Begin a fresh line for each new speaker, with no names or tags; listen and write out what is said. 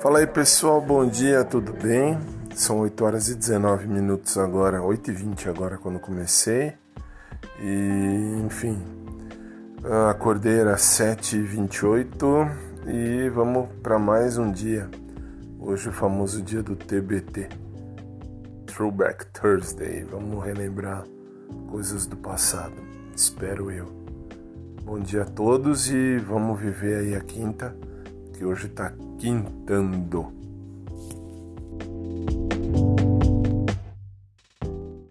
Fala aí pessoal, bom dia, tudo bem? São 8 horas e 19 minutos agora, 8 e 20 agora quando comecei. E enfim, acordei às 7 e 28 e vamos para mais um dia. Hoje o famoso dia do TBT. Throwback Thursday. Vamos relembrar coisas do passado. Espero eu. Bom dia a todos e vamos viver aí a quinta, que hoje tá quintando.